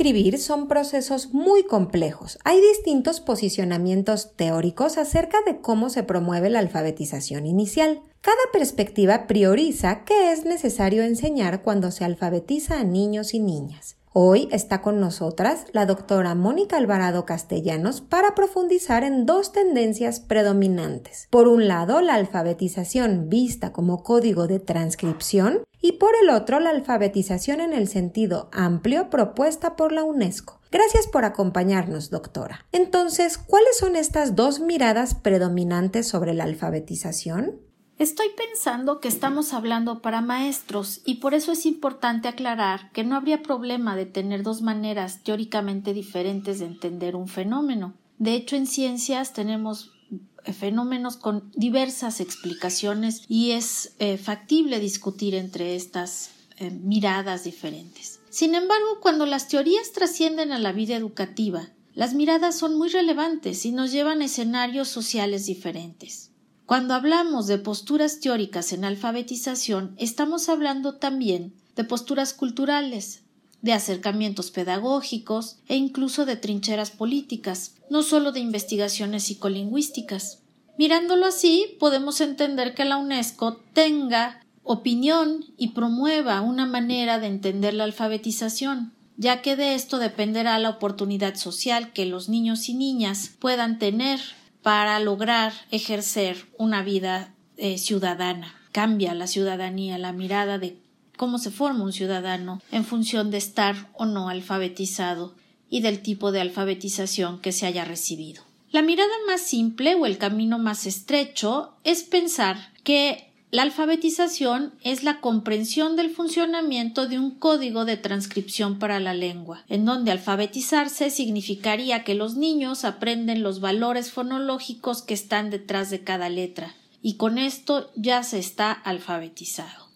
escribir son procesos muy complejos. Hay distintos posicionamientos teóricos acerca de cómo se promueve la alfabetización inicial. Cada perspectiva prioriza qué es necesario enseñar cuando se alfabetiza a niños y niñas. Hoy está con nosotras la doctora Mónica Alvarado Castellanos para profundizar en dos tendencias predominantes. Por un lado, la alfabetización vista como código de transcripción y por el otro, la alfabetización en el sentido amplio propuesta por la UNESCO. Gracias por acompañarnos, doctora. Entonces, ¿cuáles son estas dos miradas predominantes sobre la alfabetización? Estoy pensando que estamos hablando para maestros y por eso es importante aclarar que no habría problema de tener dos maneras teóricamente diferentes de entender un fenómeno. De hecho, en ciencias tenemos fenómenos con diversas explicaciones y es eh, factible discutir entre estas eh, miradas diferentes. Sin embargo, cuando las teorías trascienden a la vida educativa, las miradas son muy relevantes y nos llevan a escenarios sociales diferentes. Cuando hablamos de posturas teóricas en alfabetización, estamos hablando también de posturas culturales, de acercamientos pedagógicos e incluso de trincheras políticas, no solo de investigaciones psicolingüísticas. Mirándolo así, podemos entender que la UNESCO tenga opinión y promueva una manera de entender la alfabetización, ya que de esto dependerá la oportunidad social que los niños y niñas puedan tener para lograr ejercer una vida eh, ciudadana. Cambia la ciudadanía, la mirada de cómo se forma un ciudadano en función de estar o no alfabetizado y del tipo de alfabetización que se haya recibido. La mirada más simple o el camino más estrecho es pensar que la alfabetización es la comprensión del funcionamiento de un código de transcripción para la lengua, en donde alfabetizarse significaría que los niños aprenden los valores fonológicos que están detrás de cada letra, y con esto ya se está alfabetizado.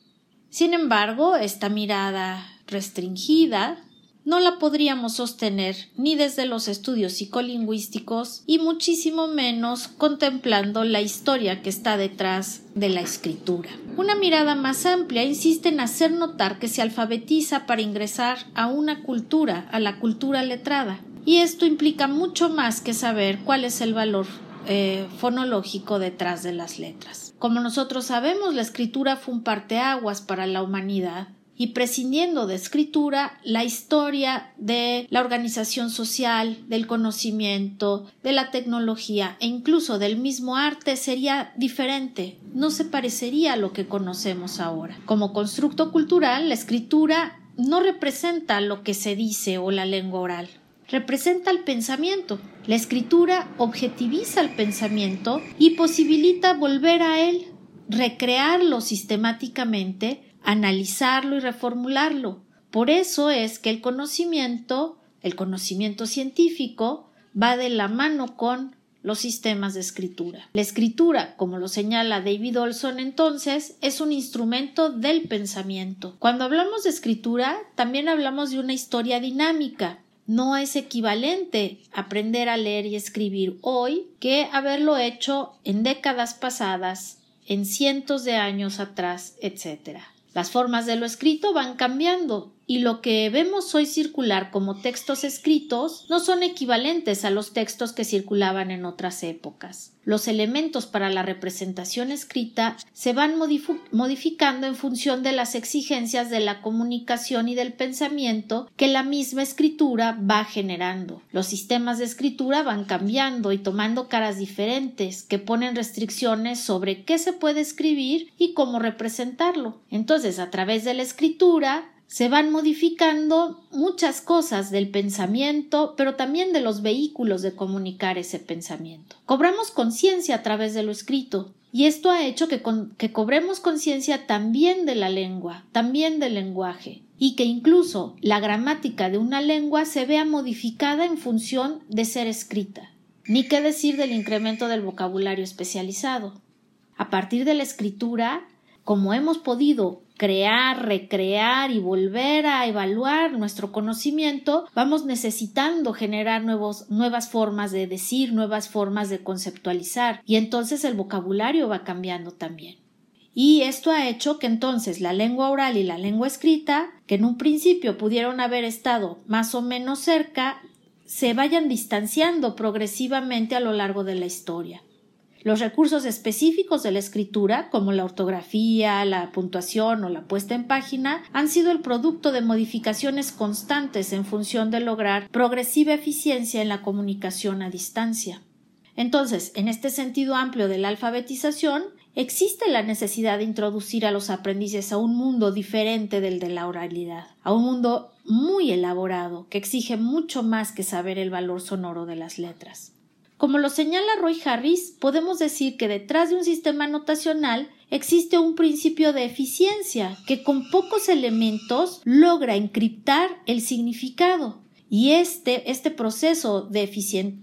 Sin embargo, esta mirada restringida no la podríamos sostener ni desde los estudios psicolingüísticos y muchísimo menos contemplando la historia que está detrás de la escritura. Una mirada más amplia insiste en hacer notar que se alfabetiza para ingresar a una cultura, a la cultura letrada, y esto implica mucho más que saber cuál es el valor eh, fonológico detrás de las letras. Como nosotros sabemos, la escritura fue un parteaguas para la humanidad y prescindiendo de escritura la historia de la organización social, del conocimiento, de la tecnología e incluso del mismo arte sería diferente, no se parecería a lo que conocemos ahora. Como constructo cultural, la escritura no representa lo que se dice o la lengua oral, representa el pensamiento. La escritura objetiviza el pensamiento y posibilita volver a él, recrearlo sistemáticamente analizarlo y reformularlo. Por eso es que el conocimiento, el conocimiento científico, va de la mano con los sistemas de escritura. La escritura, como lo señala David Olson entonces, es un instrumento del pensamiento. Cuando hablamos de escritura, también hablamos de una historia dinámica. No es equivalente aprender a leer y escribir hoy que haberlo hecho en décadas pasadas, en cientos de años atrás, etc. Las formas de lo escrito van cambiando y lo que vemos hoy circular como textos escritos no son equivalentes a los textos que circulaban en otras épocas. Los elementos para la representación escrita se van modificando en función de las exigencias de la comunicación y del pensamiento que la misma escritura va generando. Los sistemas de escritura van cambiando y tomando caras diferentes que ponen restricciones sobre qué se puede escribir y cómo representarlo. Entonces, a través de la escritura se van modificando muchas cosas del pensamiento, pero también de los vehículos de comunicar ese pensamiento. Cobramos conciencia a través de lo escrito, y esto ha hecho que, cobremos conciencia también de la lengua, también del lenguaje, y que incluso la gramática de una lengua se vea modificada en función de ser escrita. Ni qué decir del incremento del vocabulario especializado. A partir de la escritura, como hemos podido crear, recrear y volver a evaluar nuestro conocimiento, vamos necesitando generar nuevos, nuevas formas de decir, nuevas formas de conceptualizar y entonces el vocabulario va cambiando también. Y esto ha hecho que entonces la lengua oral y la lengua escrita, que en un principio pudieron haber estado más o menos cerca, se vayan distanciando progresivamente a lo largo de la historia. Los recursos específicos de la escritura, como la ortografía, la puntuación o la puesta en página, han sido el producto de modificaciones constantes en función de lograr progresiva eficiencia en la comunicación a distancia. Entonces, en este sentido amplio de la alfabetización, existe la necesidad de introducir a los aprendices a un mundo diferente del de la oralidad, a un mundo muy elaborado que exige mucho más que saber el valor sonoro de las letras. Como lo señala Roy Harris, podemos decir que detrás de un sistema notacional existe un principio de eficiencia que con pocos elementos logra encriptar el significado. Y este, este proceso de,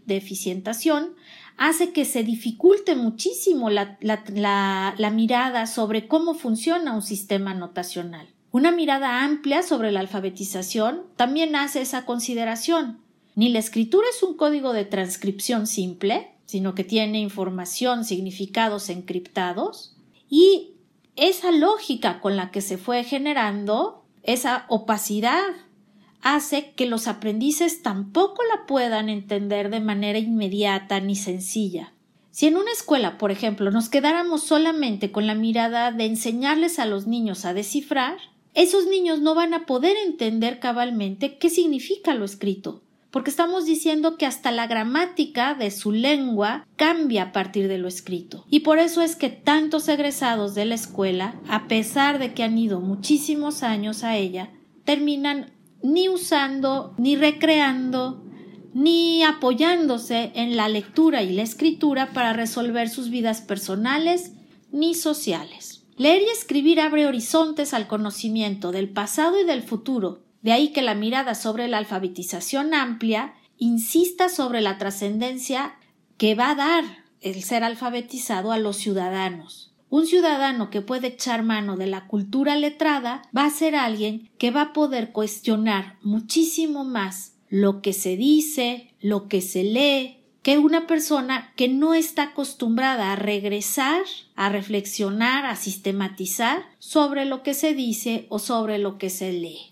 de eficientación hace que se dificulte muchísimo la, la mirada sobre cómo funciona un sistema notacional. Una mirada amplia sobre la alfabetización también hace esa consideración. Ni la escritura es un código de transcripción simple, sino que tiene información, significados encriptados, y esa lógica con la que se fue generando, esa opacidad, hace que los aprendices tampoco la puedan entender de manera inmediata ni sencilla. Si en una escuela, por ejemplo, nos quedáramos solamente con la mirada de enseñarles a los niños a descifrar, esos niños no van a poder entender cabalmente qué significa lo escrito, porque estamos diciendo que hasta la gramática de su lengua cambia a partir de lo escrito. Y por eso es que tantos egresados de la escuela, a pesar de que han ido muchísimos años a ella, terminan ni usando, ni recreando, ni apoyándose en la lectura y la escritura para resolver sus vidas personales ni sociales. Leer y escribir abre horizontes al conocimiento del pasado y del futuro, de ahí que la mirada sobre la alfabetización amplia insista sobre la trascendencia que va a dar el ser alfabetizado a los ciudadanos. Un ciudadano que puede echar mano de la cultura letrada va a ser alguien que va a poder cuestionar muchísimo más lo que se dice, lo que se lee, que una persona que no está acostumbrada a regresar, a reflexionar, a sistematizar sobre lo que se dice o sobre lo que se lee.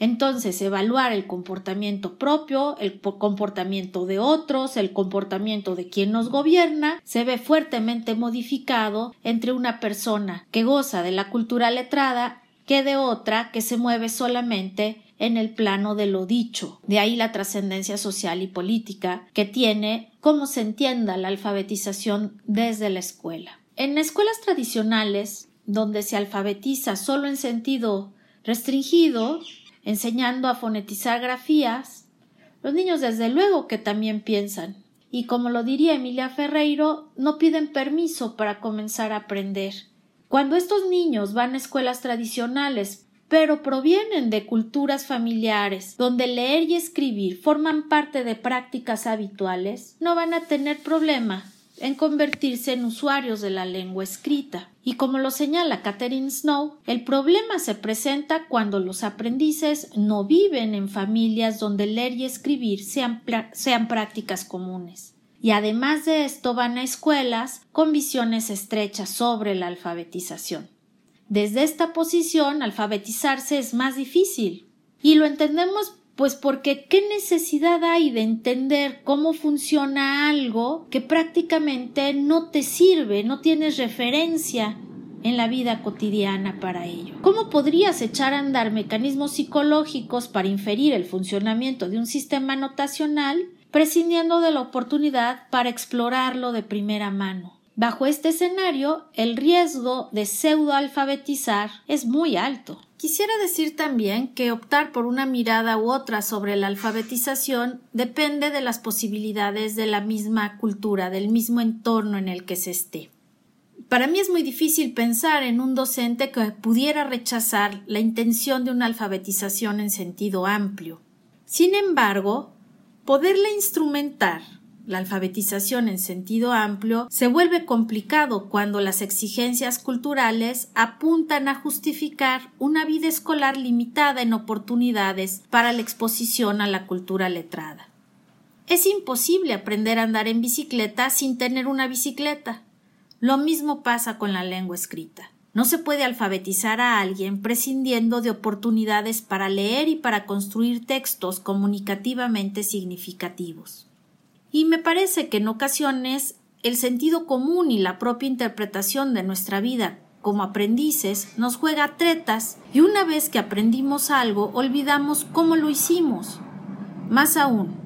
Entonces, evaluar el comportamiento propio, el comportamiento de otros, el comportamiento de quien nos gobierna, se ve fuertemente modificado entre una persona que goza de la cultura letrada que de otra que se mueve solamente en el plano de lo dicho. De ahí la trascendencia social y política que tiene cómo se entienda la alfabetización desde la escuela. En escuelas tradicionales, donde se alfabetiza solo en sentido restringido, enseñando a fonetizar grafías, los niños desde luego que también piensan, y como lo diría Emilia Ferreiro, no piden permiso para comenzar a aprender. Cuando estos niños van a escuelas tradicionales, pero provienen de culturas familiares donde leer y escribir forman parte de prácticas habituales, no van a tener problema en convertirse en usuarios de la lengua escrita. Y como lo señala Catherine Snow, el problema se presenta cuando los aprendices no viven en familias donde leer y escribir sean, sean prácticas comunes. Y además de esto van a escuelas con visiones estrechas sobre la alfabetización. Desde esta posición, alfabetizarse es más difícil. Y lo entendemos pues porque qué necesidad hay de entender cómo funciona algo que prácticamente no te sirve, no tienes referencia en la vida cotidiana para ello. ¿Cómo podrías echar a andar mecanismos psicológicos para inferir el funcionamiento de un sistema notacional prescindiendo de la oportunidad para explorarlo de primera mano? Bajo este escenario, el riesgo de pseudoalfabetizar es muy alto. Quisiera decir también que optar por una mirada u otra sobre la alfabetización depende de las posibilidades de la misma cultura, del mismo entorno en el que se esté. Para mí es muy difícil pensar en un docente que pudiera rechazar la intención de una alfabetización en sentido amplio. Sin embargo, poderla instrumentar la alfabetización en sentido amplio se vuelve complicado cuando las exigencias culturales apuntan a justificar una vida escolar limitada en oportunidades para la exposición a la cultura letrada. Es imposible aprender a andar en bicicleta sin tener una bicicleta. Lo mismo pasa con la lengua escrita. No se puede alfabetizar a alguien prescindiendo de oportunidades para leer y para construir textos comunicativamente significativos. Y me parece que en ocasiones el sentido común y la propia interpretación de nuestra vida como aprendices nos juega tretas y una vez que aprendimos algo olvidamos cómo lo hicimos. Más aún,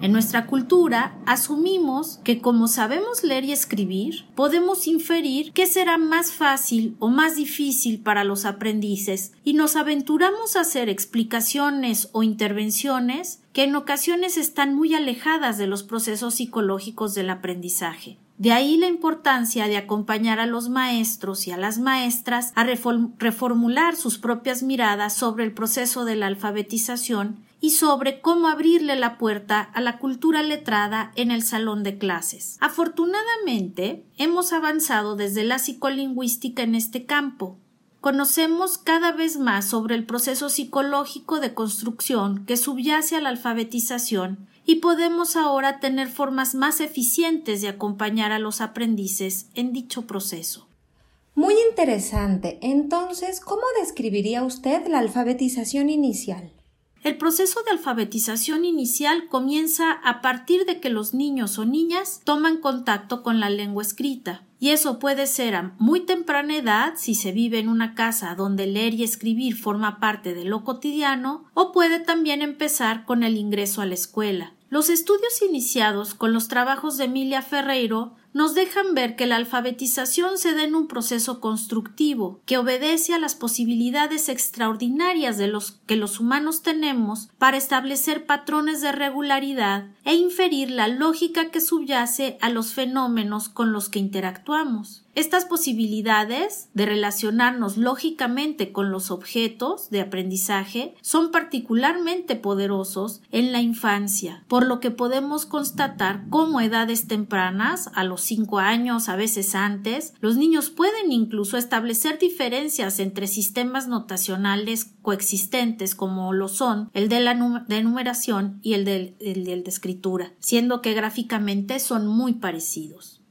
en nuestra cultura asumimos que como sabemos leer y escribir, podemos inferir qué será más fácil o más difícil para los aprendices y nos aventuramos a hacer explicaciones o intervenciones que en ocasiones están muy alejadas de los procesos psicológicos del aprendizaje. De ahí la importancia de acompañar a los maestros y a las maestras a reformular sus propias miradas sobre el proceso de la alfabetización y sobre cómo abrirle la puerta a la cultura letrada en el salón de clases. Afortunadamente, hemos avanzado desde la psicolingüística en este campo. Conocemos cada vez más sobre el proceso psicológico de construcción que subyace a la alfabetización y podemos ahora tener formas más eficientes de acompañar a los aprendices en dicho proceso. Muy interesante. Entonces, ¿cómo describiría usted la alfabetización inicial? El proceso de alfabetización inicial comienza a partir de que los niños o niñas toman contacto con la lengua escrita. Y eso puede ser a muy temprana edad si se vive en una casa donde leer y escribir forma parte de lo cotidiano, o puede también empezar con el ingreso a la escuela. Los estudios iniciados con los trabajos de Emilia Ferreiro nos dejan ver que la alfabetización se da en un proceso constructivo que obedece a las posibilidades extraordinarias de los que los humanos tenemos para establecer patrones de regularidad e inferir la lógica que subyace a los fenómenos con los que interactuamos. Estas posibilidades de relacionarnos lógicamente con los objetos de aprendizaje son particularmente poderosos en la infancia, por lo que podemos constatar cómo edades tempranas, a los cinco años, a veces antes, los niños pueden incluso establecer diferencias entre sistemas notacionales coexistentes como lo son el de la de numeración y el del de escritura, siendo que gráficamente son muy parecidos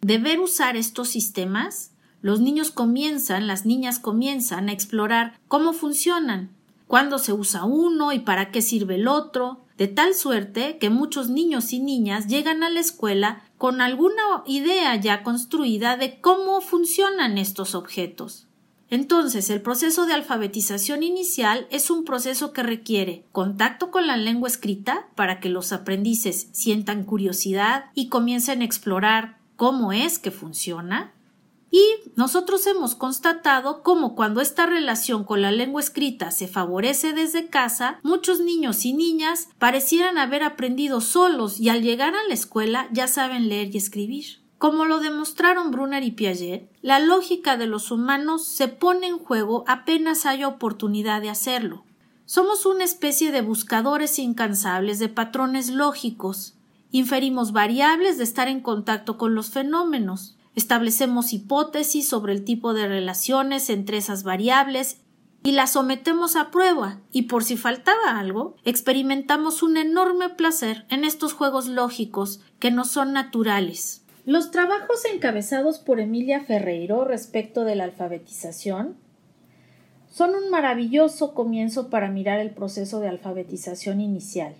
de ver usar estos sistemas, los niños comienzan, las niñas comienzan a explorar cómo funcionan, cuándo se usa uno y para qué sirve el otro, de tal suerte que muchos niños y niñas llegan a la escuela con alguna idea ya construida de cómo funcionan estos objetos. Entonces, el proceso de alfabetización inicial es un proceso que requiere contacto con la lengua escrita para que los aprendices sientan curiosidad y comiencen a explorar cómo es que funciona. Y nosotros hemos constatado cómo cuando esta relación con la lengua escrita se favorece desde casa, muchos niños y niñas parecieran haber aprendido solos y al llegar a la escuela ya saben leer y escribir. Como lo demostraron Brunner y Piaget, la lógica de los humanos se pone en juego apenas haya oportunidad de hacerlo. Somos una especie de buscadores incansables de patrones lógicos, Inferimos variables de estar en contacto con los fenómenos. Establecemos hipótesis sobre el tipo de relaciones entre esas variables y las sometemos a prueba, y por si faltaba algo, experimentamos un enorme placer en estos juegos lógicos que no son naturales. Los trabajos encabezados por Emilia Ferreiro respecto de la alfabetización son un maravilloso comienzo para mirar el proceso de alfabetización inicial.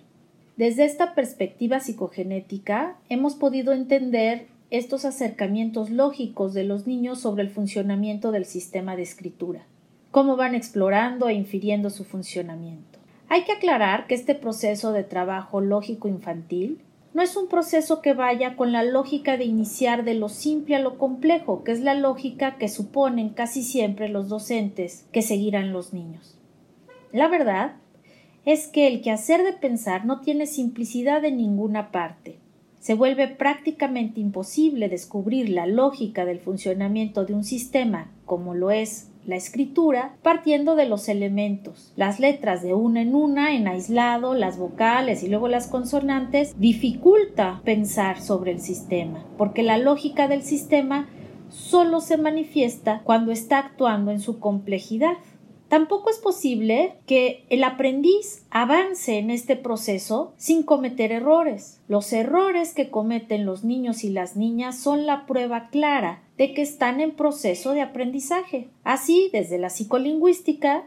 Desde esta perspectiva psicogenética hemos podido entender estos acercamientos lógicos de los niños sobre el funcionamiento del sistema de escritura, cómo van explorando e infiriendo su funcionamiento. Hay que aclarar que este proceso de trabajo lógico infantil no es un proceso que vaya con la lógica de iniciar de lo simple a lo complejo, que es la lógica que suponen casi siempre los docentes que seguirán los niños. La verdad es que el quehacer de pensar no tiene simplicidad en ninguna parte. Se vuelve prácticamente imposible descubrir la lógica del funcionamiento de un sistema, como lo es la escritura, partiendo de los elementos. Las letras de una en una, en aislado, las vocales y luego las consonantes, dificulta pensar sobre el sistema, porque la lógica del sistema solo se manifiesta cuando está actuando en su complejidad. Tampoco es posible que el aprendiz avance en este proceso sin cometer errores. Los errores que cometen los niños y las niñas son la prueba clara de que están en proceso de aprendizaje. Así, desde la psicolingüística,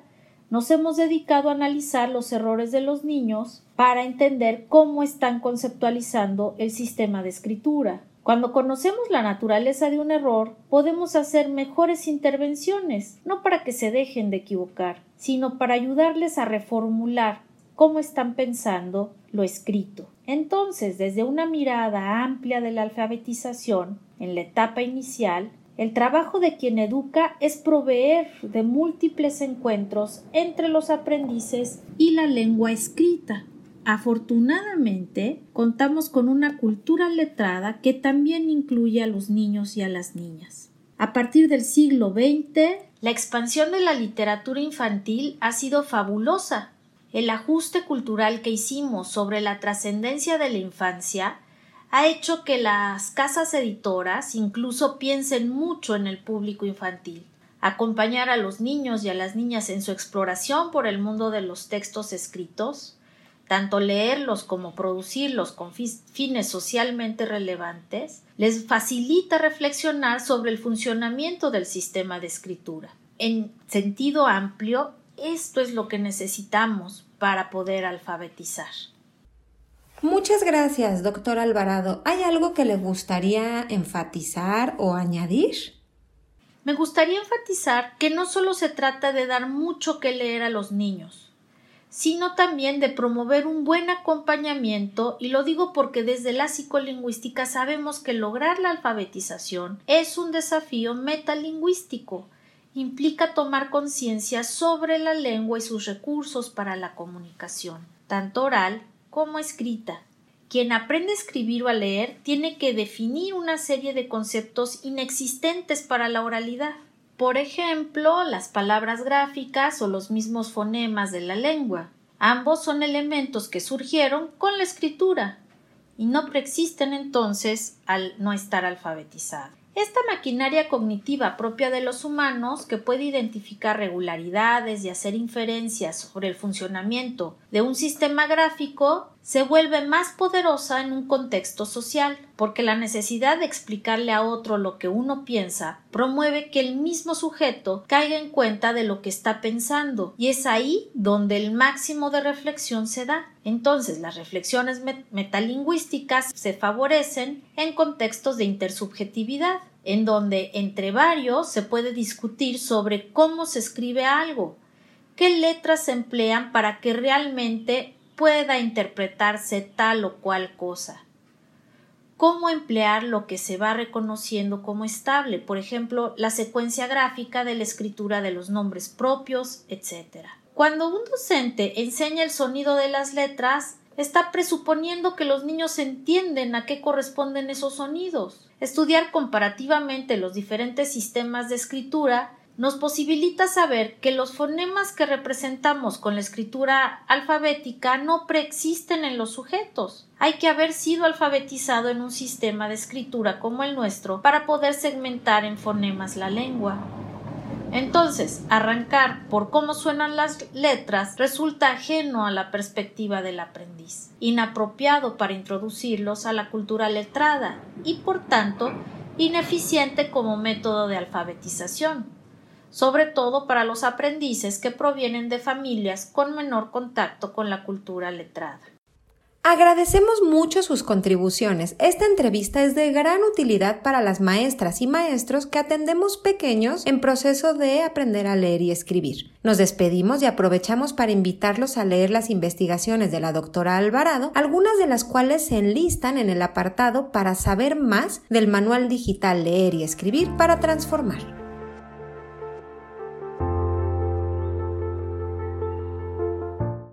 nos hemos dedicado a analizar los errores de los niños para entender cómo están conceptualizando el sistema de escritura. Cuando conocemos la naturaleza de un error, podemos hacer mejores intervenciones, no para que se dejen de equivocar, sino para ayudarles a reformular cómo están pensando lo escrito. Entonces, desde una mirada amplia de la alfabetización, en la etapa inicial, el trabajo de quien educa es proveer de múltiples encuentros entre los aprendices y la lengua escrita, Afortunadamente, contamos con una cultura letrada que también incluye a los niños y a las niñas. A partir del siglo XX, la expansión de la literatura infantil ha sido fabulosa. El ajuste cultural que hicimos sobre la trascendencia de la infancia ha hecho que las casas editoras incluso piensen mucho en el público infantil. Acompañar a los niños y a las niñas en su exploración por el mundo de los textos escritos tanto leerlos como producirlos con fines socialmente relevantes, les facilita reflexionar sobre el funcionamiento del sistema de escritura. En sentido amplio, esto es lo que necesitamos para poder alfabetizar. Muchas gracias, doctor Alvarado. ¿Hay algo que le gustaría enfatizar o añadir? Me gustaría enfatizar que no solo se trata de dar mucho que leer a los niños, sino también de promover un buen acompañamiento y lo digo porque desde la psicolingüística sabemos que lograr la alfabetización es un desafío metalingüístico implica tomar conciencia sobre la lengua y sus recursos para la comunicación, tanto oral como escrita. Quien aprende a escribir o a leer tiene que definir una serie de conceptos inexistentes para la oralidad. Por ejemplo, las palabras gráficas o los mismos fonemas de la lengua. Ambos son elementos que surgieron con la escritura y no preexisten entonces al no estar alfabetizado. Esta maquinaria cognitiva propia de los humanos, que puede identificar regularidades y hacer inferencias sobre el funcionamiento de un sistema gráfico, se vuelve más poderosa en un contexto social, porque la necesidad de explicarle a otro lo que uno piensa promueve que el mismo sujeto caiga en cuenta de lo que está pensando, y es ahí donde el máximo de reflexión se da. Entonces las reflexiones metalingüísticas se favorecen en contextos de intersubjetividad, en donde entre varios se puede discutir sobre cómo se escribe algo, qué letras se emplean para que realmente pueda interpretarse tal o cual cosa. Cómo emplear lo que se va reconociendo como estable, por ejemplo, la secuencia gráfica de la escritura de los nombres propios, etc. Cuando un docente enseña el sonido de las letras, está presuponiendo que los niños entienden a qué corresponden esos sonidos. Estudiar comparativamente los diferentes sistemas de escritura nos posibilita saber que los fonemas que representamos con la escritura alfabética no preexisten en los sujetos. Hay que haber sido alfabetizado en un sistema de escritura como el nuestro para poder segmentar en fonemas la lengua. Entonces, arrancar por cómo suenan las letras resulta ajeno a la perspectiva del aprendiz, inapropiado para introducirlos a la cultura letrada y, por tanto, ineficiente como método de alfabetización sobre todo para los aprendices que provienen de familias con menor contacto con la cultura letrada. Agradecemos mucho sus contribuciones. Esta entrevista es de gran utilidad para las maestras y maestros que atendemos pequeños en proceso de aprender a leer y escribir. Nos despedimos y aprovechamos para invitarlos a leer las investigaciones de la doctora Alvarado, algunas de las cuales se enlistan en el apartado para saber más del manual digital Leer y Escribir para Transformar.